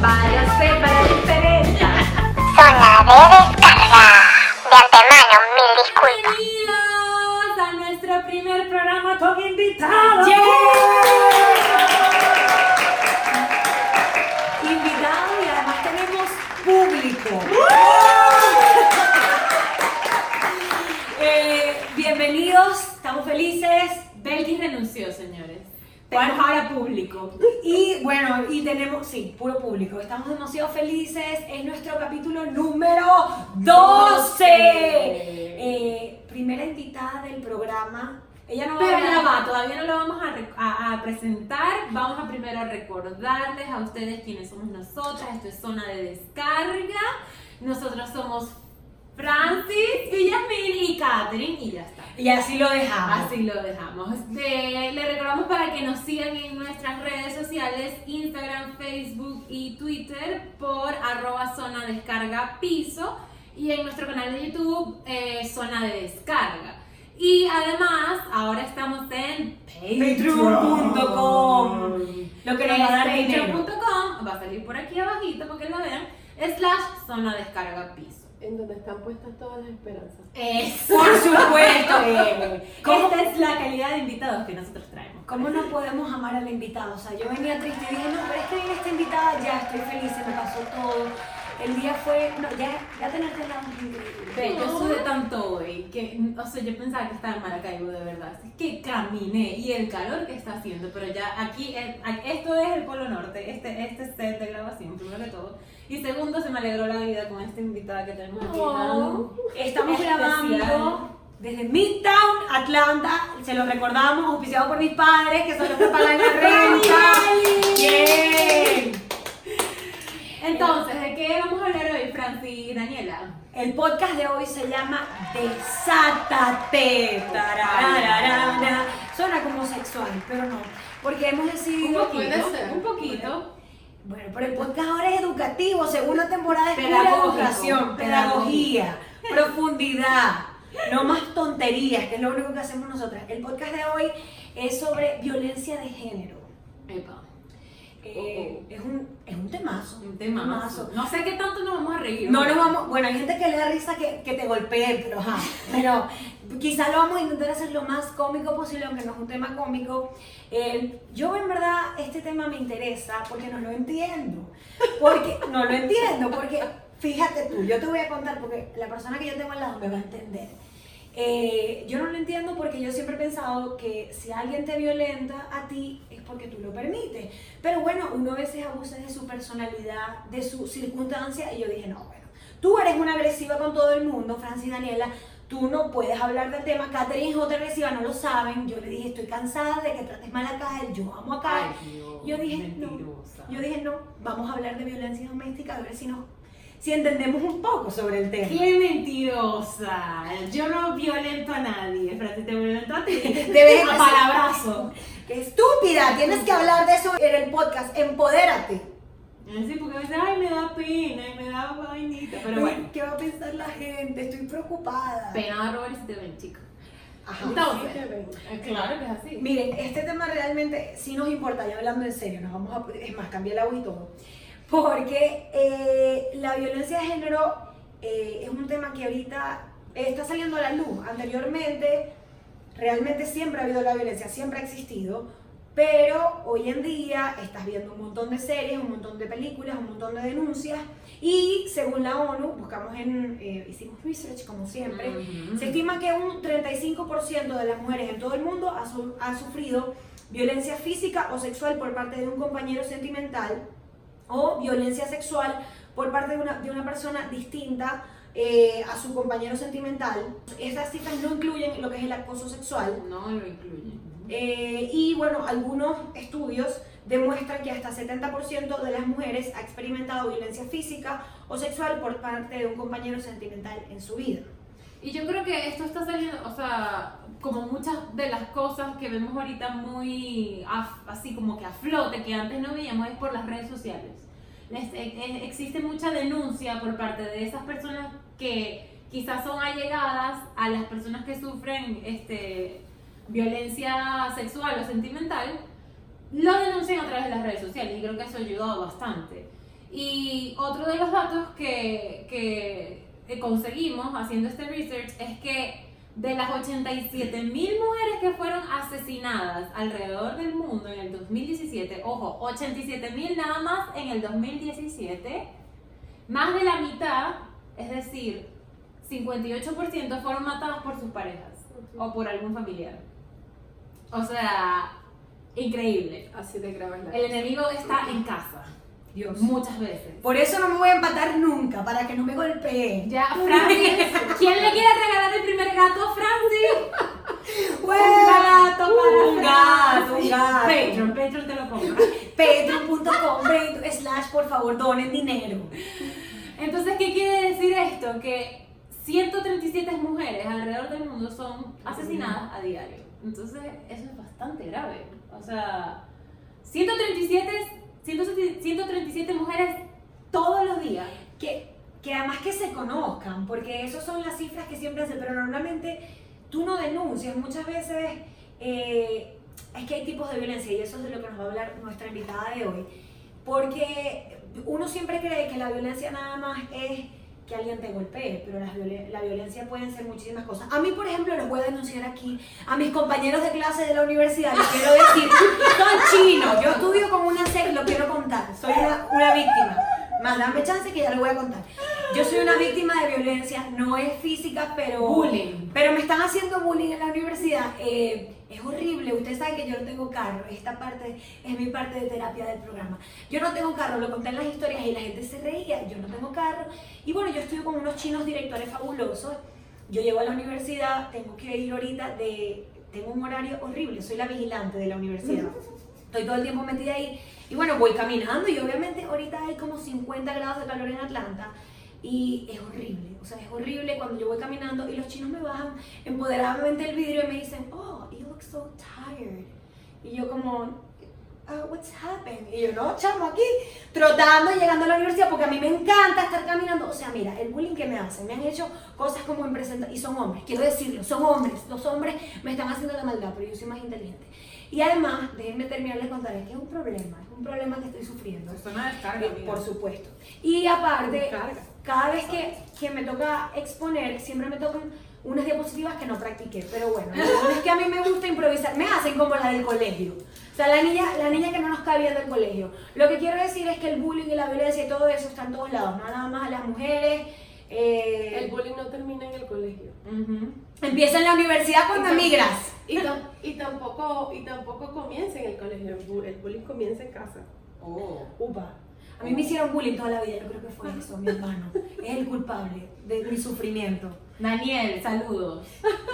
Váyase para diferencia. Zona de descarga. De antemano, mil disculpas. Bienvenidos a nuestro primer programa con invitados. Invitado y además tenemos público. Eh, bienvenidos, estamos felices. Belkis renunció, señores. Tenemos- ahora público. Y bueno, y tenemos, sí, puro público. Estamos demasiado felices. Es nuestro capítulo número 12. Eh, primera invitada del programa. Ella no va a Pero ya va, todavía no lo vamos a- a presentar. Vamos a primero recordarles a ustedes quiénes somos nosotras. Esto es zona de descarga. Nosotros somos Francis, Villamil y Catherine y ya está. Y así lo dejamos. Así lo dejamos. Eh, le recordamos para que nos sigan en nuestras redes sociales, Instagram, Facebook y Twitter por arroba zona descarga piso y en nuestro canal de YouTube eh, zona de descarga. Y además, ahora estamos en Patreon.com. Lo que nos va a dar dinero. Patreon.com, va a salir por aquí abajito para que lo vean, slash zona descarga piso. En donde están puestas todas las esperanzas. Eso. Por supuesto. eh, ¿Cómo, Esta es la calidad de invitados que nosotros traemos. ¿Cómo no podemos amar al invitado? O sea, yo venía triste y dije, no, pero es que viene esta invitada, ya estoy feliz, se me pasó todo. El día fue, no, ya, ya tenerte increíble. Ve, yo sudé tanto hoy que, o sea, yo pensaba que estaba en Maracaibo de verdad. Es que caminé y el calor que está haciendo, pero ya aquí, eh, esto es el Polo Norte, este, este set de grabación, primero que todo. Y segundo, se me alegró la vida con esta invitada que tenemos aquí. Oh, Estamos grabando desde Midtown, Atlanta. Se lo recordamos, auspiciado por mis padres, que son los que pagan la renta. Bien. Entonces, ¿de qué vamos a hablar hoy, Franci y Daniela? El podcast de hoy se llama Desátate. Tarararara. Suena como sexual, pero no. Porque hemos Un decidido. Puede poquito, ser. un poquito. Bueno, pero el podcast ahora es educativo, segunda temporada es educación, pedagogía, profundidad, no más tonterías, que es lo único que hacemos nosotras. El podcast de hoy es sobre violencia de género. Epa, Eh, es, un, es un temazo. un temazo. No sé qué tanto nos vamos a reír. No nos vamos, bueno, hay gente que le da risa que, que te golpee, pero ajá, pero quizás lo vamos a intentar hacer lo más cómico posible, aunque no es un tema cómico. Eh, yo en verdad este tema me interesa porque no lo entiendo, porque no lo entiendo, porque fíjate tú, yo te voy a contar porque la persona que yo tengo al lado me va a entender. Eh, yo no lo entiendo porque yo siempre he pensado que si alguien te violenta a ti es porque tú lo permites. Pero bueno, uno a veces abusa de su personalidad, de su circunstancia y yo dije, no, bueno, tú eres una agresiva con todo el mundo, Francis Daniela, tú no puedes hablar del tema. Catherine es otra agresiva, no lo saben. Yo le dije, estoy cansada de que trates mal a Kyle, yo amo a Kyle. Ay, Dios, Yo dije, no. Yo dije, no, vamos a hablar de violencia doméstica, a ver si, nos, si entendemos un poco sobre el tema. ¡Qué mentirosa! Yo no violento a nadie. Francis, te violento a ti. Debes a palabrazo. ¡Qué estúpida! Tienes que hablar de eso en el podcast. Empodérate. Sí, porque a veces, ay, me da pena y me da vainita. Pero bueno, ¿Qué va a pensar la gente? Estoy preocupada. pena robar si te ven, chica. Ajá. Entonces, Sí te ven. eh, claro que es así. Miren, este tema realmente sí nos importa, ya hablando en serio, nos vamos a, es más, cambié el agua y todo. Porque eh, la violencia de género eh, es un tema que ahorita está saliendo a la luz. Anteriormente, realmente siempre ha habido la violencia, siempre ha existido. Pero hoy en día estás viendo un montón de series, un montón de películas, un montón de denuncias. Y según la ONU, buscamos en, eh, hicimos research como siempre, se estima que un 35% de las mujeres en todo el mundo ha, su- ha sufrido violencia física o sexual por parte de un compañero sentimental o violencia sexual por parte de una, de una persona distinta eh, a su compañero sentimental. Estas cifras no incluyen lo que es el acoso sexual. No lo incluye. Eh, y bueno, algunos estudios demuestran que hasta 70% de las mujeres ha experimentado violencia física o sexual por parte de un compañero sentimental en su vida. Y yo creo que esto está saliendo, o sea, como muchas de las cosas que vemos ahorita muy así como que a flote, que antes no veíamos, es por las redes sociales. Les- e- e- existe mucha denuncia por parte de esas personas que quizás son allegadas a las personas que sufren este, violencia sexual o sentimental, lo denuncian a través de las redes sociales y creo que eso ha ayudado bastante. Y otro de los datos que, que conseguimos haciendo este research es que de las 87 mil mujeres que fueron asesinadas alrededor del mundo en el 2017, ojo, 87 mil nada más en el 2017, más de la mitad, es decir, 58% fueron matadas por sus parejas o por algún familiar. O sea, increíble. Así de grave El enemigo está en casa, Dios. muchas veces. Por eso no me voy a empatar nunca, para que no me golpeen. Ya, Francis, ¿quién le quiere regalar el primer gato a Francis? Bueno, un gato para un gato, un gato. Patreon, Patreon te lo compra. Patreon.com slash por favor donen dinero. Entonces, ¿qué quiere decir esto? Que 137 mujeres alrededor del mundo son asesinadas a diario. Entonces, eso es bastante grave. O sea, 137, 137 137 mujeres todos los días. Que, que además que se conozcan, porque esas son las cifras que siempre hacen, pero normalmente tú no denuncias. Muchas veces eh, es que hay tipos de violencia y eso es de lo que nos va a hablar nuestra invitada de hoy. Porque uno siempre cree que la violencia nada más es que alguien te golpee, pero la, violen- la violencia pueden ser muchísimas cosas. A mí, por ejemplo, les voy a denunciar aquí a mis compañeros de clase de la universidad. Les quiero decir, son chinos. Yo estudio con una serie, lo quiero contar. Soy una, una víctima. Más dame chance que ya lo voy a contar. Yo soy una víctima de violencia, no es física, pero. Bullying. Pero me están haciendo bullying en la universidad. Eh, es horrible. Ustedes saben que yo no tengo carro. Esta parte es mi parte de terapia del programa. Yo no tengo carro, lo conté en las historias y la gente se reía. Yo no tengo carro. Y bueno, yo estudio con unos chinos directores fabulosos. Yo llego a la universidad, tengo que ir ahorita de. Tengo un horario horrible, soy la vigilante de la universidad. Estoy todo el tiempo metida ahí. Y bueno, voy caminando y obviamente ahorita hay como 50 grados de calor en Atlanta. Y es horrible, o sea, es horrible cuando yo voy caminando y los chinos me bajan empoderadamente el vidrio y me dicen, oh, you look so tired. Y yo como, "Ah, what's happened? Y yo, no, chamo, aquí, trotando y llegando a la universidad porque a mí me encanta estar caminando. O sea, mira, el bullying que me hacen, me han hecho cosas como en presenta y son hombres, quiero decirlo, son hombres. Los hombres me están haciendo la maldad, pero yo soy más inteligente. Y además, déjenme terminar de contar, es que es un problema, es un problema que estoy sufriendo. Es una descarga, amiga. Por supuesto. Y aparte. Cada vez que, que me toca exponer, siempre me tocan unas diapositivas que no practiqué. Pero bueno, es que a mí me gusta improvisar. Me hacen como la del colegio. O sea, la niña, la niña que no nos cabía del colegio. Lo que quiero decir es que el bullying y la violencia y todo eso está en todos lados. No nada más a las mujeres. eh, El bullying no termina en el colegio. Ujú. empieza en la universidad cuando emigras. Y, y tampoco, y tampoco comienza en el colegio. El bullying comienza en casa. Oh. Upa. A mí me hicieron bullying toda la vida, yo creo que fue eso, mi hermano. Es el culpable de mi sufrimiento. Daniel, saludos.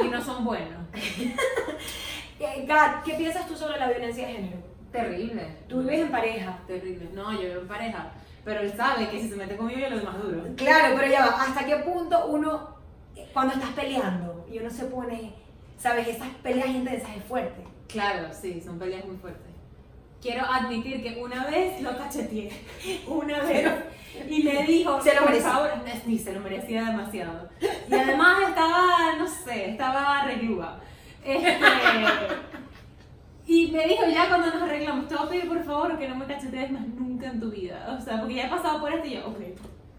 Y no son buenos. Eh, Kat, ¿qué piensas tú sobre la violencia de género? Terrible. Tú vives en pareja. Terrible. No, yo vivo en pareja. Pero él sabe que si se mete conmigo yo lo más duro. Claro, pero ya va, ¿hasta qué punto uno, eh, cuando estás peleando, y uno se pone, sabes, esas peleas intensas es fuerte? Claro, sí, son peleas muy fuertes. Quiero admitir que una vez lo cacheteé. Una vez. Y me dijo, Se lo por merecía. favor, sí, se lo merecía demasiado. Y además estaba, no sé, estaba reglúa. Este, y me dijo ya cuando nos arreglamos, te voy a pedir por favor que no me cachetees más nunca en tu vida. O sea, porque ya he pasado por esto y yo, ok.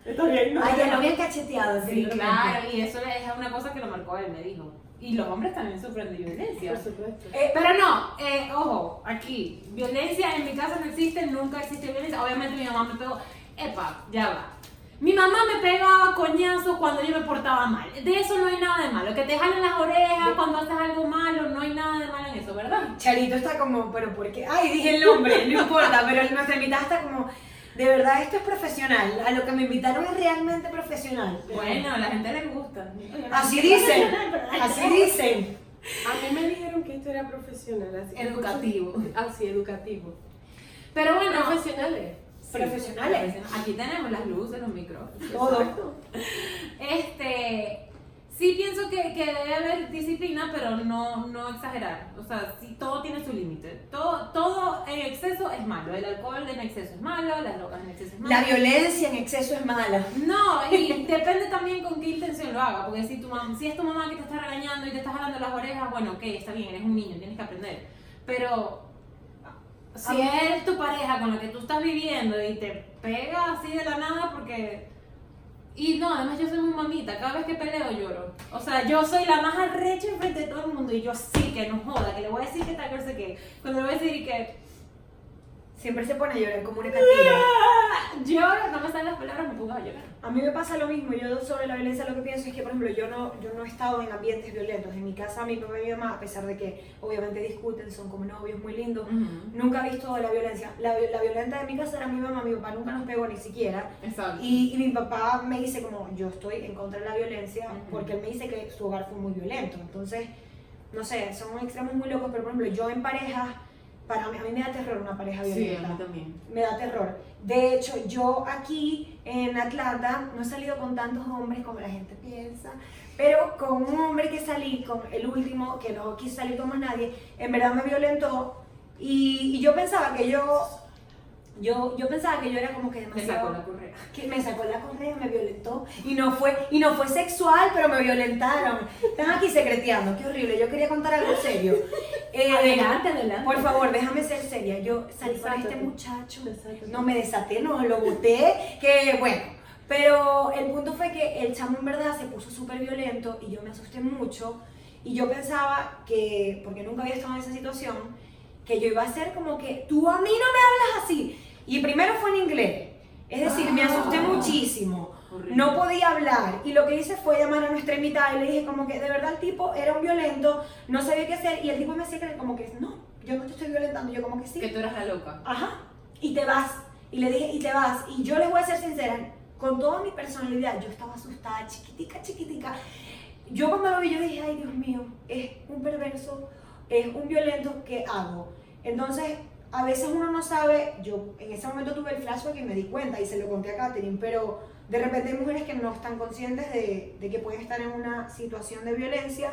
Está bien, Ay, ya lo habían cacheteado, Sí, claro, y eso es una cosa que lo marcó él, me dijo. Y los hombres también sufren de violencia. Por supuesto. Eh, Pero no, eh, ojo, aquí, violencia en mi casa no existe, nunca existe violencia. Obviamente mi mamá me pegó, epa, ya va. Mi mamá me pegaba coñazos cuando yo me portaba mal. De eso no hay nada de malo. Que te jalen las orejas cuando haces algo malo, no hay nada de malo en eso, ¿verdad? Charito está como, pero ¿por qué? Ay, dije el nombre, no importa, pero nuestra invitada está como, de verdad esto es profesional, a lo que me invitaron es realmente profesional. Bueno, a la gente le gusta. Así dicen, así dicen. A mí me dijeron que esto era profesional. Así Educativo. muchos- Ah, sí, educativo. Pero bueno, Profesionales. sí, profesionales. Aquí tenemos las luces, los micrófonos. Todo. Exacto. Este, sí pienso que, que debe haber disciplina, pero no, no exagerar. O sea, sí, todo tiene su límite. Todo, todo en exceso es malo. El alcohol en exceso es malo, las drogas en exceso es malo. La violencia en exceso es mala. No, y depende también con qué intención lo haga, porque si, tu mam- si es tu mamá que te está regañando y te está jalando las orejas, bueno, ok, está bien, eres un niño, tienes que aprender. Pero si es tu pareja con la que tú estás viviendo y te pega así de la nada porque... Y no, además yo soy muy mamita, cada vez que peleo lloro. O sea, yo soy la más arrecha enfrente de todo el mundo y yo sí que no joda, que le voy a decir que tal cosa que... Cuando le voy a decir que... Siempre se pone a llorar como una castilla. Lloro, no me salen las palabras, me pongo a llorar. A mí me pasa lo mismo, yo sobre la violencia lo que pienso es que, por ejemplo, yo no, yo no he estado en ambientes violentos. En mi casa, mi papá y mi mamá, a pesar de que obviamente discuten, son como novios muy lindos, nunca he visto la violencia. La, la violenta de mi casa era mi mamá, mi papá nunca nos pegó ni siquiera. Exacto. Y, y mi papá me dice como, yo estoy en contra de la violencia, Ujú. porque él me dice que su hogar fue muy violento. Entonces, no sé, son extremos muy locos, pero por ejemplo, yo en pareja, para mí, a mí me da terror una pareja Sí, violenta a mí también. me da terror. De hecho, yo aquí en Atlanta no he salido con tantos hombres como la gente piensa, pero con un hombre que salí, con el último, que no quise salir con más nadie, en verdad me violentó y, y yo pensaba que yo, yo, yo pensaba que yo era como que Me demasiado... sacó la correa. que me sacó la correa, me violentó y no fue y no fue sexual, pero me violentaron. Están aquí secreteando, qué horrible. Yo quería contar algo serio. Eh, Adelante, adelante. Por favor, déjame ser seria. Yo salí con este muchacho, no me desaté, no lo boté, que bueno. Pero el punto fue que el chamo en verdad se puso súper violento y yo me asusté mucho y yo pensaba que, porque nunca había estado en esa situación, que yo iba a ser como que tú a mí no me hablas así. Y primero fue en inglés. Es decir, me asusté Ah. muchísimo. Horrible. No podía hablar. Y lo que hice fue llamar a nuestra invitada y le dije como que de verdad el tipo era un violento, no sabía qué hacer. Y el tipo me decía que como que no, yo no te estoy violentando. Yo como que sí. Que tú eras la loca. Ajá. Y te vas. Y le dije, y te vas. Y yo les voy a ser sincera, con toda mi personalidad, yo estaba asustada, chiquitica, chiquitica. Yo cuando lo vi, yo dije, ay Dios mío, es un perverso, es un violento, ¿qué hago? Entonces, a veces uno no sabe, yo en ese momento tuve el flashback y me di cuenta y se lo conté a Katherine, pero de repente hay mujeres que no están conscientes de, de que pueden estar en una situación de violencia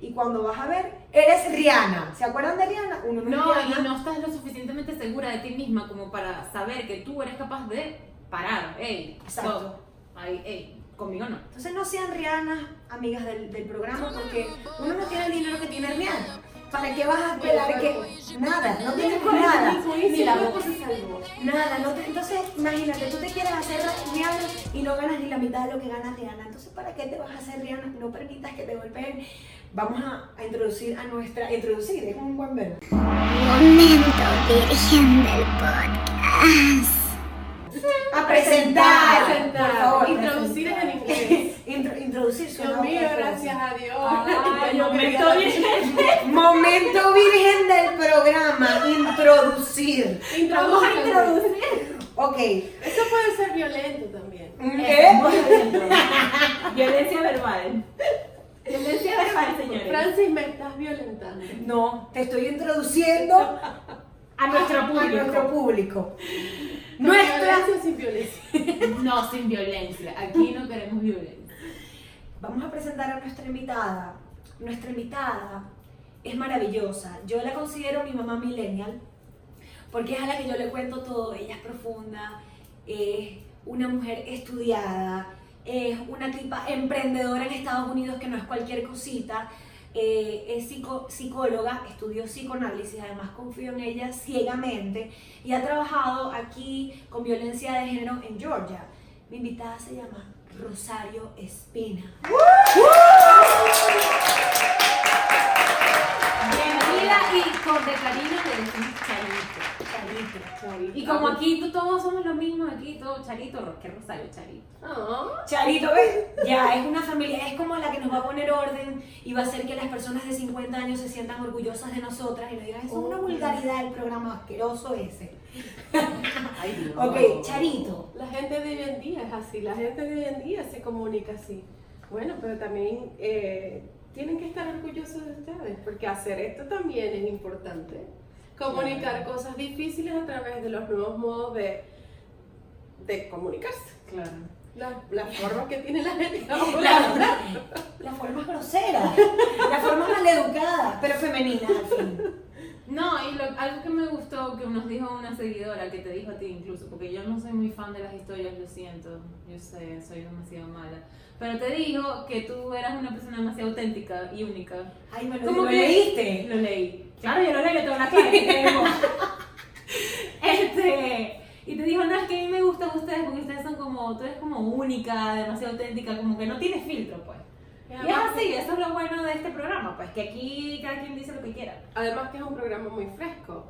y cuando vas a ver, eres Rihanna. ¿Se acuerdan de Rihanna? Uno no, No, Rihanna. y no estás lo suficientemente segura de ti misma como para saber que tú eres capaz de parar. Ey, Exacto. stop. Ay, ey, conmigo no. Entonces no sean Rihanna, amigas del, del programa, porque uno no tiene el dinero que tiene Rihanna. ¿Para qué vas a esperar que nada? No tienes nada. Ni la boca se salvó. Nada, no te- entonces imagínate, tú te quieres hacer Rihanna y no ganas ni la mitad de lo que gana Rihanna. Entonces, ¿para qué te vas a hacer Rihanna? No permitas que te golpeen. Vamos a, a introducir a nuestra. Introducir, es un buen verbo. Momento virgen del podcast. A presentar. Presentar. Por favor. Introducir presentar. en inglés. Intro- introducir suena Dios mío, gracias a Dios. Ay, momento virgen. Momento virgen del programa, introducir. Vamos a introducir. Ok. Eso puede ser violento también. ¿Qué? Violencia verbal. Violencia verbal, señores. Francis, me estás violentando. No, te estoy introduciendo A nuestro a nuestro público. público. Nuestra. Violencia sin violencia. No, sin violencia. Aquí no queremos violencia. Vamos a presentar a nuestra invitada. Nuestra invitada es maravillosa. Yo la considero mi mamá millennial porque es a la que yo le cuento todo. Ella es profunda, es una mujer estudiada, es una tipa emprendedora en Estados Unidos que no es cualquier cosita. Eh, es psico- psicóloga, estudió psicoanálisis, además confío en ella ciegamente y ha trabajado aquí con violencia de género en Georgia. Mi invitada se llama Rosario Espina. Bienvenida y con de cariño Charito. Charito. Y como aquí tú- todos somos lo mismo, aquí todo Charito, que Rosario Charito. Ah, Charito, ¿ves? Ya, es una familia, es como la que nos va a poner orden y va a hacer que las personas de 50 años se sientan orgullosas de nosotras y nos digan, eso es una vulgaridad el programa asqueroso ese. Ay, Dios. Ok, Charito. La gente de hoy en día es así, la gente de hoy en día se comunica así. Bueno, pero también eh, tienen que estar orgullosos de ustedes, porque hacer esto también es importante. Comunicar cosas difíciles a través de los nuevos modos de, de comunicarse. Claro. La, la forma que tiene la gente ahora. La, la forma grosera, la forma maleducada, pero femenina al fin. No, y lo- algo que me gustó que nos dijo una seguidora, que te dijo a ti incluso, porque yo no soy muy fan de las historias, lo siento, yo sé, soy demasiado mala. Pero te dijo que tú eras una persona demasiado auténtica y única. Ay, me lo, ¿Cómo lo que- leíste. Lo leí. Claro, yo lo leí, yo tengo la cara. este, y te dijo, no, es que a mí me gustan ustedes porque ustedes son como, tú eres como única, demasiado auténtica, como que no tienes filtro, pues. Y es así, eso es lo bueno de este programa, pues que aquí cada quien dice lo que quiera. Además que es un programa muy fresco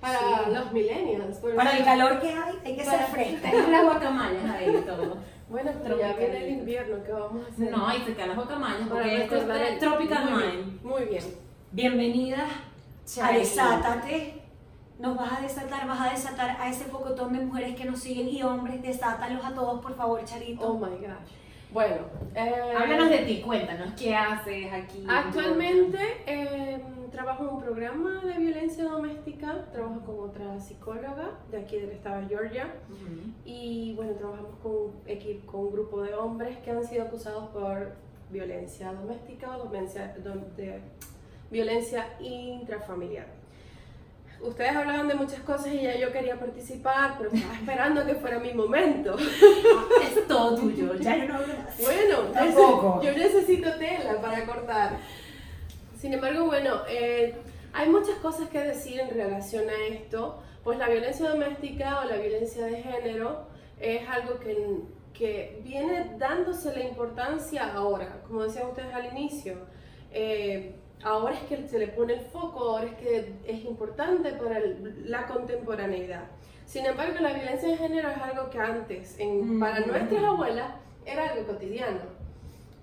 para Sí. los millennials. por Para el calor que hay, hay que ser Para- fresca. Tenemos las guacamayas ahí y todo. Bueno, pero ya viene el invierno, ¿qué vamos a hacer? No, se quedan las guacamayas Para porque esto es Tropical muy Mind. bien, Muy bien. Bienvenida a. Desátate. Nos vas a desatar, vas a desatar a ese pocotón de mujeres que nos siguen y hombres, desátalos a todos, por favor, Charito. Oh my gosh. Bueno, eh, Háblanos de ti, cuéntanos, ¿qué haces aquí? Actualmente eh, trabajo en un programa de violencia doméstica, trabajo con otra psicóloga de aquí del estado de Georgia y bueno, trabajamos con, con un grupo de hombres que han sido acusados por violencia doméstica o violencia, dom- de, violencia intrafamiliar. Ustedes hablaban de muchas cosas y ya yo quería participar, pero estaba esperando que fuera mi momento. Es todo tuyo, ya yo no hablo más. Bueno, Tampoco. yo necesito tela para cortar. Sin embargo, bueno, eh, hay muchas cosas que decir en relación a esto, pues la violencia doméstica o la violencia de género es algo que, que viene dándose la importancia ahora, como decían ustedes al inicio. Eh, ahora es que se le pone el foco, ahora es que es importante para el- la contemporaneidad. Sin embargo, la violencia de género es algo que antes, en- Mm. para nuestras abuelas, era algo cotidiano.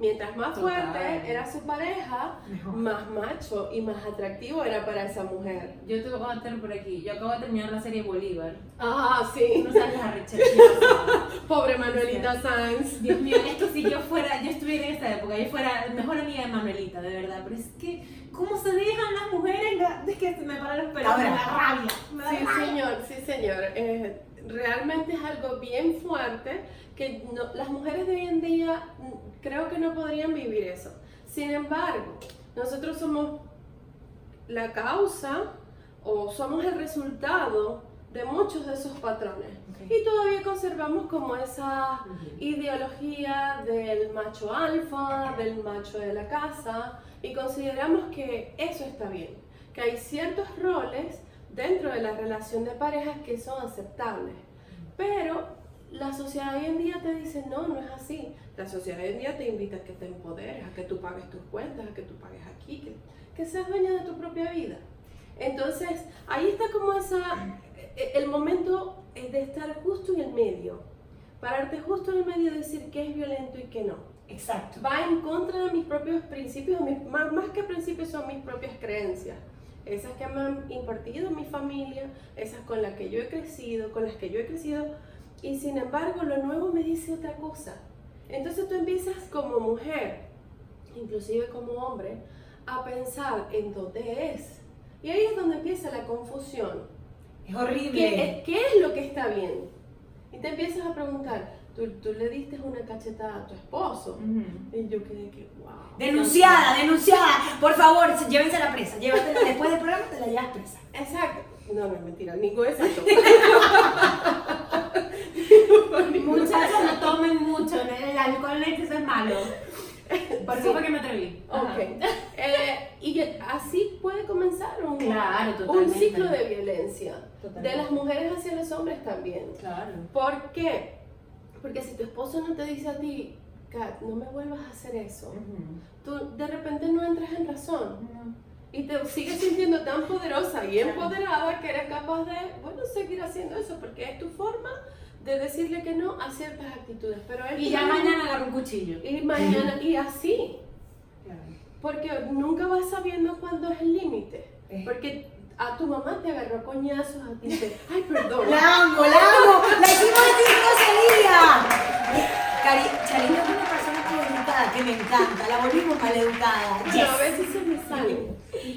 Mientras más Total. fuerte era su pareja, Mejor. más macho y más atractivo era para esa mujer. Yo te voy a contar por aquí. Yo acabo de terminar la serie Bolívar. Ah, sí. No sabes la. Pobre Manuelita Sainz. Dios mío, es que si yo fuera, yo estuviera en esta época, yo fuera mejor amiga de Manuelita, de verdad. Pero es que, ¿cómo se dejan las mujeres? Es que se me paran los pelos, me da rabia. Me da Sí, rabia. señor, sí, señor. Eh, realmente es algo bien fuerte que no- las mujeres de hoy en día mm, creo que no podrían vivir eso. Sin embargo, nosotros somos la causa o somos el resultado de muchos de esos patrones. Y todavía conservamos como esa ideología del macho alfa, del macho de la casa, y consideramos que eso está bien, que hay ciertos roles dentro de la relación de parejas que son aceptables. Pero la sociedad hoy en día te dice, no, no es así. La sociedad hoy en día te invita a que te empoderes, a que tú pagues tus cuentas, a que tú pagues aquí, que, que seas dueña de tu propia vida. Entonces, ahí está como esa, eh, el momento eh, de estar justo en el medio, pararte justo en el medio y decir qué es violento y qué no. Exacto. Va en contra de mis propios principios, mis- más, más que principios son mis propias creencias. Esas que me han impartido mi familia, esas con las que yo he crecido, con las que yo he crecido. Y sin embargo, lo nuevo me dice otra cosa. Entonces tú empiezas como mujer, inclusive como hombre, a pensar en dónde es. Y ahí es donde empieza la confusión. Es horrible. ¿Qué, qué es lo que está bien? Y te empiezas a preguntar, tú, tú le diste una cachetada a tu esposo. Y yo quedé que, wow. Denunciada, denunciada. Por favor, llévense la presa. Llévatela después del programa, te la llevas presa. Exacto. No, no, mentira, Nico, exacto. Muchachos, no tomen mucho, el alcohol en exceso es malo. Por eso Sí. fue que me atreví. Ajá. Ok. Eh, y así puede comenzar un, Claro, un ciclo de violencia. Totalmente. De las mujeres hacia los hombres también. Claro. ¿Por qué? Porque si tu esposo no te dice a ti, Kat, no me vuelvas a hacer eso, tú de repente no entras en razón. Y te sigues sintiendo tan poderosa y empoderada que eres capaz de, bueno, seguir haciendo eso porque es tu forma de decirle que no a ciertas actitudes. Pero él Y ya mañana agarro un cuchillo. Y mañana, y así. Porque nunca vas sabiendo cuándo es el límite. Porque a tu mamá te agarró a coñazos, a ti te, ay, perdón. ¡La amo, la amo! ¡La hicimos decir! Cari, Charita es una persona maleducada que me encanta. La volvimos maleducada. Pero a Yes. veces se me sale.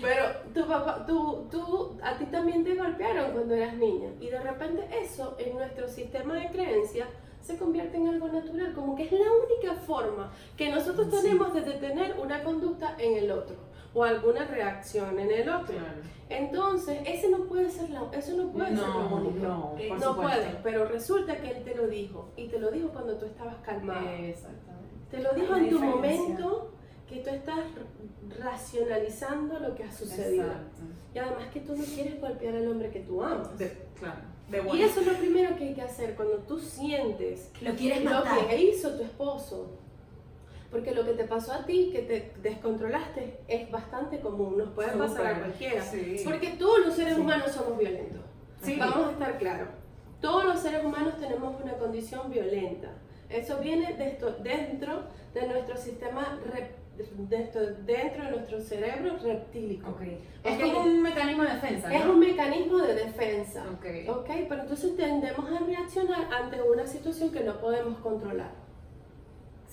Pero tu papá, tú, tú, a ti también te golpearon cuando eras niña. Y de repente eso en nuestro sistema de creencias se convierte en algo natural. Como que es la única forma que nosotros Sí. tenemos de detener una conducta en el otro. O alguna reacción en el otro. Claro. Entonces, ese no puede ser la, eso no puede ser lo No, único. no, Eh, por no supuesto. puede, pero resulta que él te lo dijo y te lo dijo cuando tú estabas calmada. Exactamente. Te lo dijo en tu momento que tú estás racionalizando lo que ha sucedido. Exacto. Y además que tú no quieres golpear al hombre que tú amas. De- claro. De Y eso es lo primero que hay que hacer cuando tú sientes Lo quieres lo matar. que hizo tu esposo. Porque lo que te pasó a ti, que te descontrolaste, es bastante común, nos puede pasar a cualquiera. Sí. Porque todos los seres Sí. humanos somos violentos. Sí. Vamos a estar claros. Todos los seres humanos tenemos una condición violenta. Eso viene de esto- dentro de nuestro sistema, dentro, dentro de nuestro cerebro reptílico. Ok. Es Ok. como un mecanismo de defensa, ¿no? Es un mecanismo de defensa. Ok. Ok, pero entonces tendemos a reaccionar ante una situación que no podemos controlar.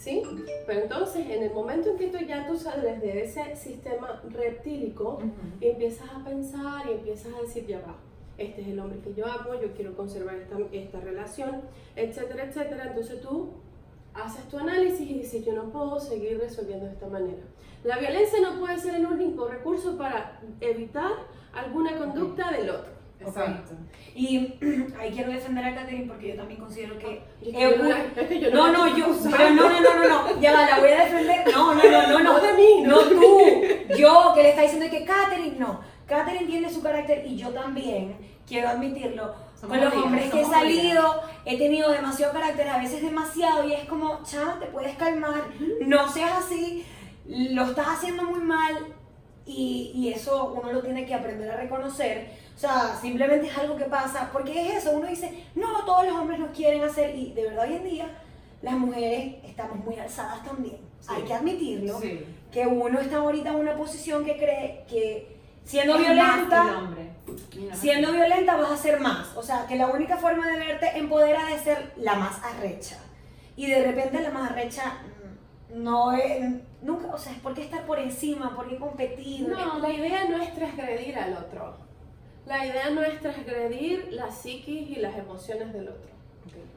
¿Sí? Pero entonces, en el momento en que tú ya tú sales de ese sistema reptílico y empiezas a pensar y empiezas a decir, ya va, este es el hombre que yo amo, yo quiero conservar esta, esta relación, etcétera, etcétera. Entonces tú haces tu análisis y dices, yo no puedo seguir resolviendo de esta manera. La violencia no puede ser el único recurso para evitar alguna conducta del otro. Exacto. Y ahí quiero defender a Catherine porque yo también considero que un- no No, yo, pero no, no, no, no, no, ya va, la voy a defender. No, no, no, no, no. No de mí, no no. tú. Yo que le está diciendo que Catherine, no. Catherine tiene su carácter y yo también, quiero admitirlo. Somos con los hombres que he salido, he tenido demasiado carácter, a veces demasiado, y es como, chama, te puedes calmar, no seas así, lo estás haciendo muy mal, y, y eso uno lo tiene que aprender a reconocer. O sea, simplemente es algo que pasa, porque es eso, uno dice, no, todos los hombres nos quieren hacer, y de verdad hoy en día las mujeres estamos muy alzadas también. Sí. Hay que admitirlo, Sí. que uno está ahorita en una posición que cree que siendo Es violenta, siendo violenta vas a ser más. O sea, que la única forma de verte empoderada es ser la más arrecha. Y de repente la más arrecha mm, no es, nunca, o sea, ¿por qué estar por encima? ¿Por qué competir? No, la idea no es transgredir al otro. La idea no es transgredir la psiquis y las emociones del otro.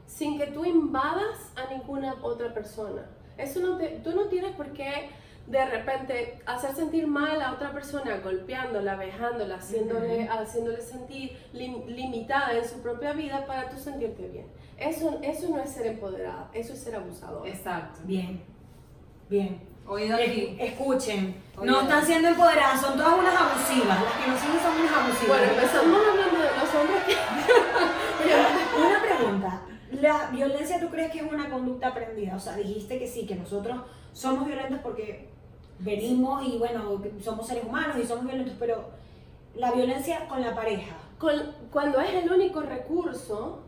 Sin que tú invadas a ninguna otra persona. Eso no te- tú no tienes por qué de repente hacer sentir mal a otra persona golpeándola, vejándola, haciéndole, haciéndole sentir lim- limitada en su propia vida para tú sentirte bien. Eso, eso no es ser empoderada, eso es ser abusador. Exacto. Bien, bien. Oído Es- aquí. escuchen, Oye. no están siendo empoderadas, son todas unas abusivas. Las que no siguen son unas abusivas. Bueno, empezamos hablando de los hombres. Una pregunta. ¿La violencia tú crees que es una conducta aprendida? O sea, dijiste que sí, que nosotros somos violentos porque venimos y bueno, somos seres humanos y somos violentos, pero la violencia con la pareja. Con- cuando es el único recurso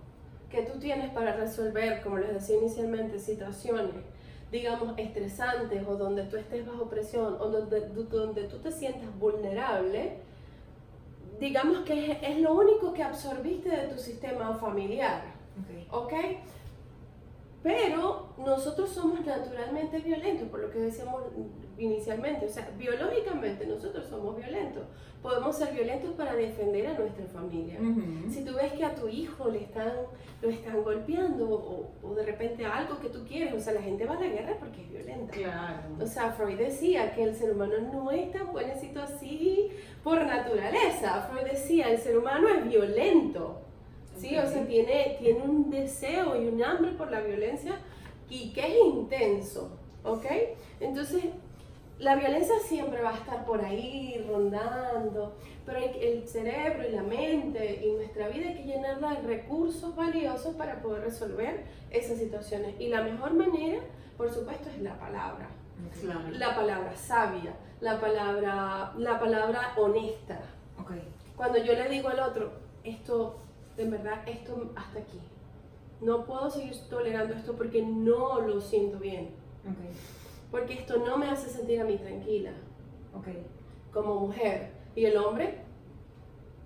que tú tienes para resolver, como les decía inicialmente, situaciones, digamos, estresantes o donde tú estés bajo presión o donde, tú- donde tú te sientas vulnerable, digamos que es, es lo único que absorbiste de tu sistema familiar. ¿ok? Pero nosotros somos naturalmente violentos, por lo que decíamos inicialmente, o sea, biológicamente nosotros somos violentos. Podemos ser violentos para defender a nuestra familia. Ujú. Si tú ves que a tu hijo le están, lo están golpeando o, o de repente algo que tú quieres, o sea, la gente va a la guerra porque es violenta. Claro. O sea, Freud decía que el ser humano no es tan buenecito así por naturaleza. Freud decía, el ser humano es violento. Sí, o sea, tiene, tiene un deseo y un hambre por la violencia y que es intenso, ¿ok? Entonces, la violencia siempre va a estar por ahí rondando, pero el cerebro y la mente y nuestra vida hay que llenarla de recursos valiosos para poder resolver esas situaciones. Y la mejor manera, por supuesto, es la palabra. Claro. La palabra sabia, la palabra, la palabra honesta. Ok. Cuando yo le digo al otro, esto, en verdad, esto hasta aquí. No puedo seguir tolerando esto porque no lo siento bien. Porque esto no me hace sentir a mí tranquila como mujer. Y el hombre,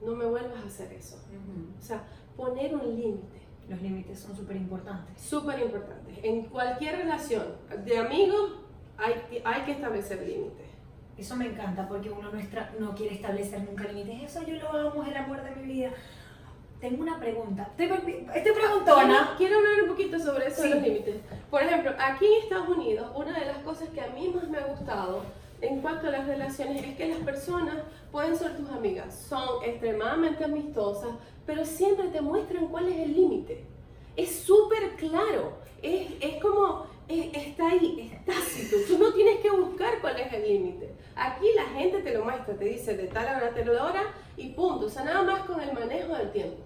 no me vuelvas a hacer eso. Ujú. O sea, poner un límite. Los límites son súper importantes. Súper importante. En cualquier relación de amigos hay, hay que establecer límites. Eso me encanta porque uno no, no quiere establecer nunca límites. Eso yo lo amo, es el amor de mi vida. Tengo una pregunta. Estoy, estoy preguntona. Quiero, quiero hablar un poquito sobre eso Sí. de los límites. Por ejemplo, aquí en Estados Unidos, una de las cosas que a mí más me ha gustado en cuanto a las relaciones es que las personas pueden ser tus amigas, son extremadamente amistosas, pero siempre te muestran cuál es el límite. Es súper claro, es, es como, es- está ahí, es tácito. Tú no tienes que buscar cuál Aquí la gente te lo muestra, te dice de tal hora a tal hora y punto. O sea, nada más con el manejo del tiempo.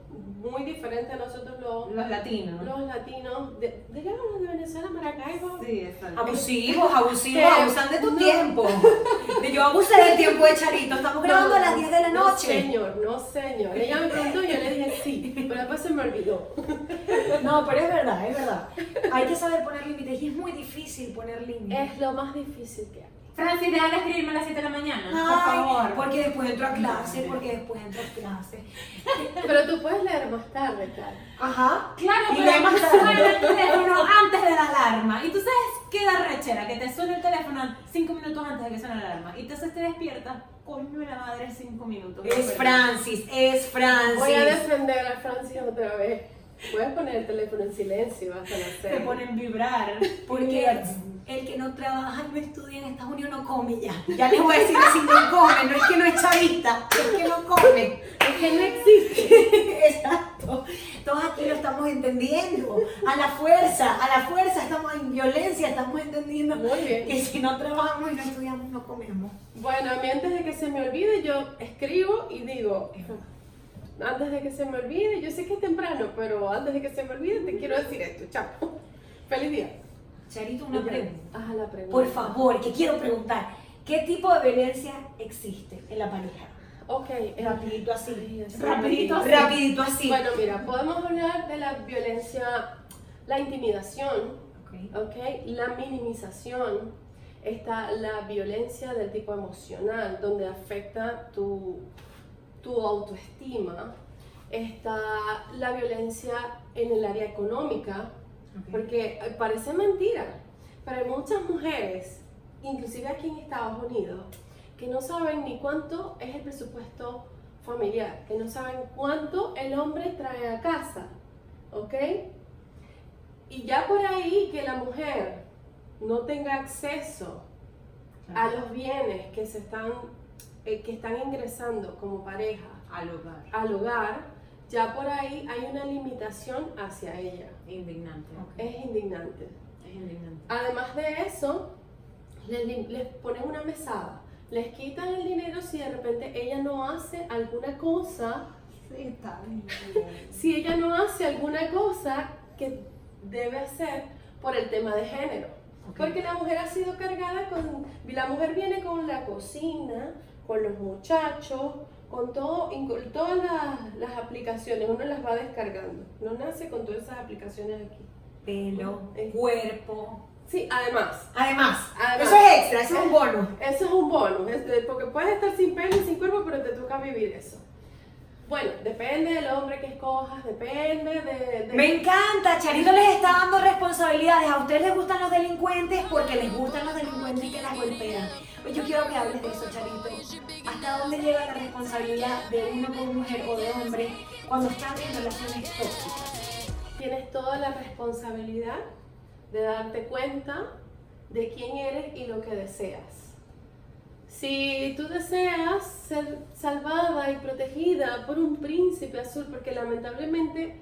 Muy diferente a nosotros los, Los latinos. los latinos. De, de, de Venezuela, Maracaibo. Sí, exacto. Abusivos, abusivos, Que- abusan de tu no. tiempo. De yo abusé del tiempo de Charito. Estamos grabando a las 10 de la No, noche. señor, no, señor. Ella me preguntó y yo le dije sí, pero después se me olvidó. No, pero es verdad, es verdad. Hay que saber poner límites y es muy difícil poner límites. Es lo más difícil que hay. Francis, deja de escribirme a las 7 de la mañana, por Ay, favor. porque después entro a clase, porque después entro a clase. Pero tú puedes leer más tarde, claro. Ajá. Claro, Y pero suena el teléfono antes de la alarma. Y tú sabes qué da rechera, que te suena el teléfono 5 minutos antes de que suene la alarma. Y entonces te despiertas, coño de la madre, 5 minutos. Es Francis, es Francis. Voy a defender a Francis otra vez. Puedes poner el teléfono en silencio hasta las Te seis. ponen vibrar. Porque el que no trabaja y no estudia en Estados Unidos no come ya. Ya les voy a decir así, no come, no es que no es chavista, es que no come. Es que no existe. Exacto. Todos aquí lo estamos entendiendo. A la fuerza, a la fuerza estamos en violencia, estamos entendiendo Muy bien. que si no trabajamos y no estudiamos no comemos. Bueno, a mí antes de que se me olvide, yo escribo y digo, antes de que se me olvide, yo sé que es temprano, pero antes de que se me olvide, te quiero decir esto, chao. Feliz día. Charito, una pregunta. Ajá, la pregunta. Por favor, que quiero preguntar. ¿Qué tipo de violencia existe en la pareja? Ok, eh, Rapidito así. Rapidito así. Rapidito así. Bueno, mira, podemos hablar de la violencia, la intimidación, Ok. ¿ok? La minimización, está la violencia del tipo emocional, donde afecta tu, tu autoestima, está la violencia en el área económica, porque eh, parece mentira, pero hay muchas mujeres, inclusive aquí en Estados Unidos, que no saben ni cuánto es el presupuesto familiar, que no saben cuánto el hombre trae a casa, ¿ok? Y ya por ahí que la mujer no tenga acceso a los bienes que se están, eh, que están ingresando como pareja Al hogar. al hogar, ya por ahí hay una limitación hacia ella. Indignante. Es indignante. Es indignante. Además de eso, les, les ponen una mesada, les quitan el dinero si de repente ella no hace alguna cosa, si ella no hace alguna cosa que debe hacer por el tema de género. Ok. Porque la mujer ha sido cargada con, la mujer viene con la cocina, con los muchachos, con todo, y todas las, las aplicaciones, uno las va descargando. No nace con todas esas aplicaciones aquí. Pelo, cuerpo. Sí, además, Además, Además. eso es extra, eso es un bono. Eso es un bonus, este, porque puedes estar sin pelo y sin cuerpo, pero te toca vivir eso. Bueno, depende del hombre que escojas, depende de... de- Me encanta, Charito les está dando responsabilidades. A ustedes les gustan los delincuentes porque les gustan los delincuentes que las golpean. Pues yo quiero que hables de eso, Charito. ¿Hasta dónde llega la responsabilidad de uno como mujer o de hombre cuando están en relaciones tóxicas? Tienes toda la responsabilidad de darte cuenta de quién eres y lo que deseas. Si tú deseas ser salvada y protegida por un príncipe azul, porque lamentablemente